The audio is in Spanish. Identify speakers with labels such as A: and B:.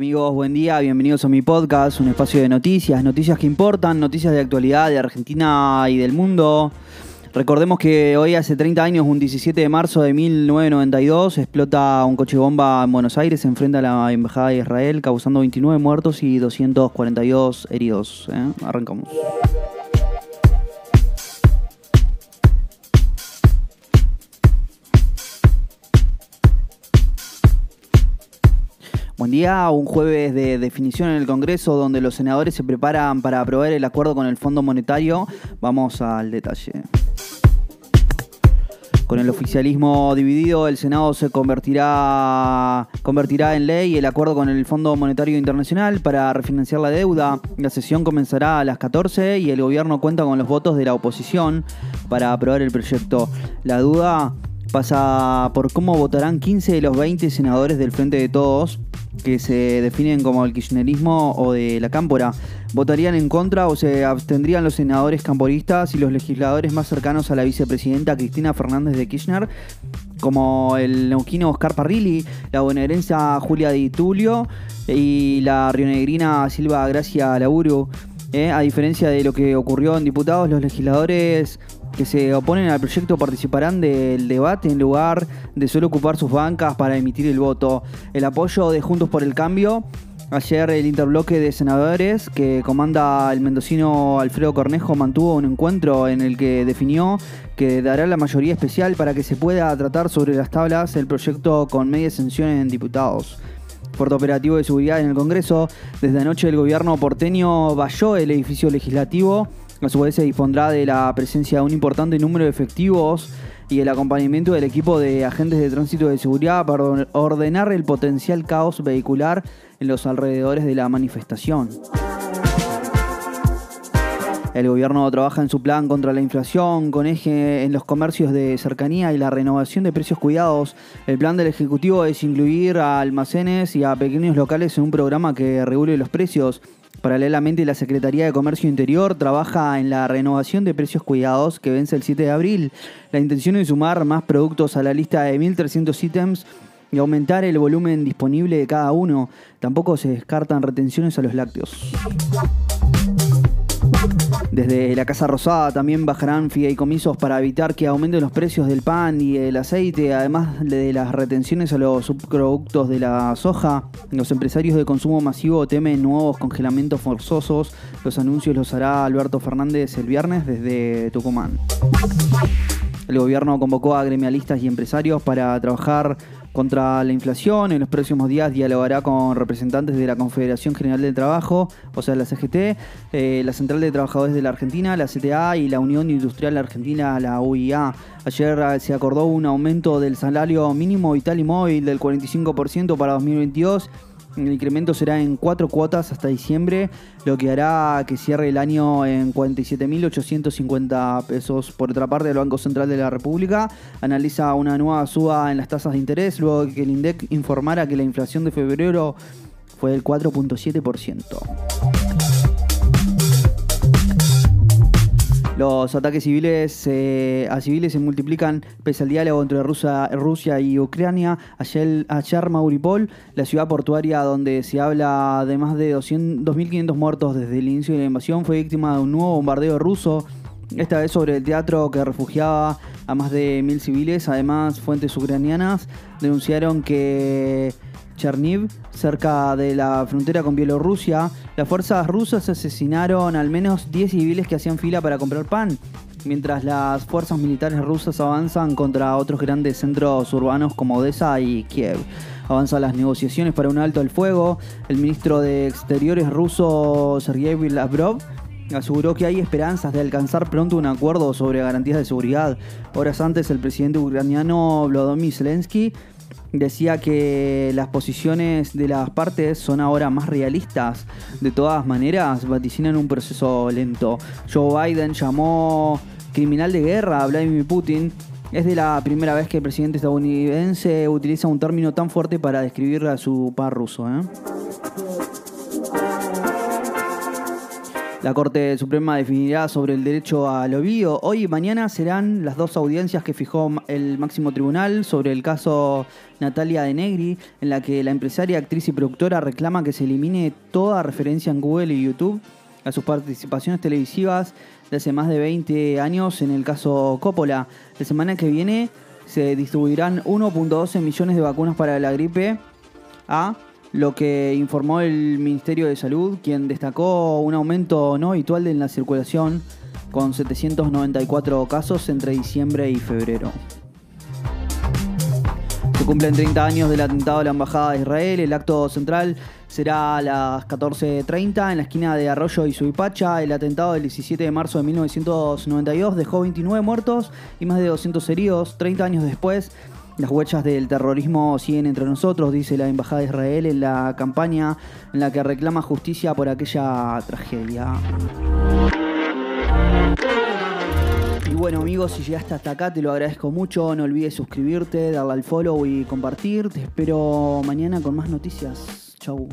A: amigos? Buen día, bienvenidos a mi podcast, un espacio de noticias, noticias que importan, noticias de actualidad de Argentina y del mundo. Recordemos que hoy hace 30 años, un 17 de marzo de 1992, explota un coche bomba en Buenos Aires, se enfrenta a la Embajada de Israel, causando 29 muertos y 242 heridos. ¿eh? Arrancamos. Buen día, un jueves de definición en el Congreso donde los senadores se preparan para aprobar el acuerdo con el Fondo Monetario. Vamos al detalle. Con el oficialismo dividido, el Senado se convertirá, convertirá en ley el acuerdo con el Fondo Monetario Internacional para refinanciar la deuda. La sesión comenzará a las 14 y el gobierno cuenta con los votos de la oposición para aprobar el proyecto. La duda pasa por cómo votarán 15 de los 20 senadores del Frente de Todos que se definen como el kirchnerismo o de la cámpora, votarían en contra o se abstendrían los senadores camporistas y los legisladores más cercanos a la vicepresidenta Cristina Fernández de Kirchner, como el neuquino Oscar Parrilli, la bonaerense Julia Di Tulio y la rionegrina Silva Gracia Laburu. Eh, a diferencia de lo que ocurrió en diputados, los legisladores que se oponen al proyecto participarán del debate en lugar de solo ocupar sus bancas para emitir el voto. El apoyo de Juntos por el Cambio. Ayer el interbloque de senadores que comanda el mendocino Alfredo Cornejo mantuvo un encuentro en el que definió que dará la mayoría especial para que se pueda tratar sobre las tablas el proyecto con media exención en diputados. Fuerte operativo de seguridad en el Congreso. Desde anoche el gobierno porteño valló el edificio legislativo a su vez se dispondrá de la presencia de un importante número de efectivos y el acompañamiento del equipo de agentes de tránsito de seguridad para ordenar el potencial caos vehicular en los alrededores de la manifestación. El gobierno trabaja en su plan contra la inflación, con eje en los comercios de cercanía y la renovación de precios cuidados. El plan del Ejecutivo es incluir a almacenes y a pequeños locales en un programa que regule los precios. Paralelamente, la Secretaría de Comercio Interior trabaja en la renovación de precios cuidados que vence el 7 de abril. La intención es sumar más productos a la lista de 1.300 ítems y aumentar el volumen disponible de cada uno. Tampoco se descartan retenciones a los lácteos. Desde la Casa Rosada también bajarán fideicomisos para evitar que aumenten los precios del pan y el aceite, además de las retenciones a los subproductos de la soja. Los empresarios de consumo masivo temen nuevos congelamientos forzosos. Los anuncios los hará Alberto Fernández el viernes desde Tucumán. El gobierno convocó a gremialistas y empresarios para trabajar contra la inflación. En los próximos días dialogará con representantes de la Confederación General del Trabajo, o sea, la CGT, eh, la Central de Trabajadores de la Argentina, la CTA y la Unión Industrial Argentina, la UIA. Ayer eh, se acordó un aumento del salario mínimo vital y móvil del 45% para 2022 el incremento será en cuatro cuotas hasta diciembre, lo que hará que cierre el año en 47.850 pesos. Por otra parte, el Banco Central de la República analiza una nueva suba en las tasas de interés luego de que el INDEC informara que la inflación de febrero fue del 4.7%. Los ataques civiles eh, a civiles se multiplican pese al diálogo entre Rusia, y Ucrania. Ayer, ayer Mauripol, la ciudad portuaria donde se habla de más de 2.500 muertos desde el inicio de la invasión, fue víctima de un nuevo bombardeo ruso. Esta vez sobre el teatro que refugiaba a más de mil civiles. Además, fuentes ucranianas denunciaron que Cherniv, cerca de la frontera con Bielorrusia, las fuerzas rusas asesinaron al menos 10 civiles que hacían fila para comprar pan, mientras las fuerzas militares rusas avanzan contra otros grandes centros urbanos como Odessa y Kiev. Avanzan las negociaciones para un alto al fuego. El ministro de Exteriores ruso Sergei Lavrov aseguró que hay esperanzas de alcanzar pronto un acuerdo sobre garantías de seguridad. Horas antes, el presidente ucraniano Volodymyr Zelensky decía que las posiciones de las partes son ahora más realistas. De todas maneras, vaticinan un proceso lento. Joe Biden llamó criminal de guerra a Vladimir Putin. Es de la primera vez que el presidente estadounidense utiliza un término tan fuerte para describir a su par ruso. ¿eh? La Corte Suprema definirá sobre el derecho al ovío. Hoy y mañana serán las dos audiencias que fijó el máximo tribunal sobre el caso Natalia de Negri, en la que la empresaria, actriz y productora reclama que se elimine toda referencia en Google y YouTube a sus participaciones televisivas de hace más de 20 años en el caso Coppola. La semana que viene se distribuirán 1.12 millones de vacunas para la gripe A lo que informó el Ministerio de Salud, quien destacó un aumento no habitual en la circulación con 794 casos entre diciembre y febrero. Se cumplen 30 años del atentado a la Embajada de Israel. El acto central será a las 14.30 en la esquina de Arroyo y Suipacha. El atentado del 17 de marzo de 1992 dejó 29 muertos y más de 200 heridos. 30 años después, las huellas del terrorismo siguen entre nosotros, dice la Embajada de Israel en la campaña en la que reclama justicia por aquella tragedia. Y bueno amigos, si llegaste hasta acá te lo agradezco mucho. No olvides suscribirte, darle al follow y compartir. Te espero mañana con más noticias. Chau.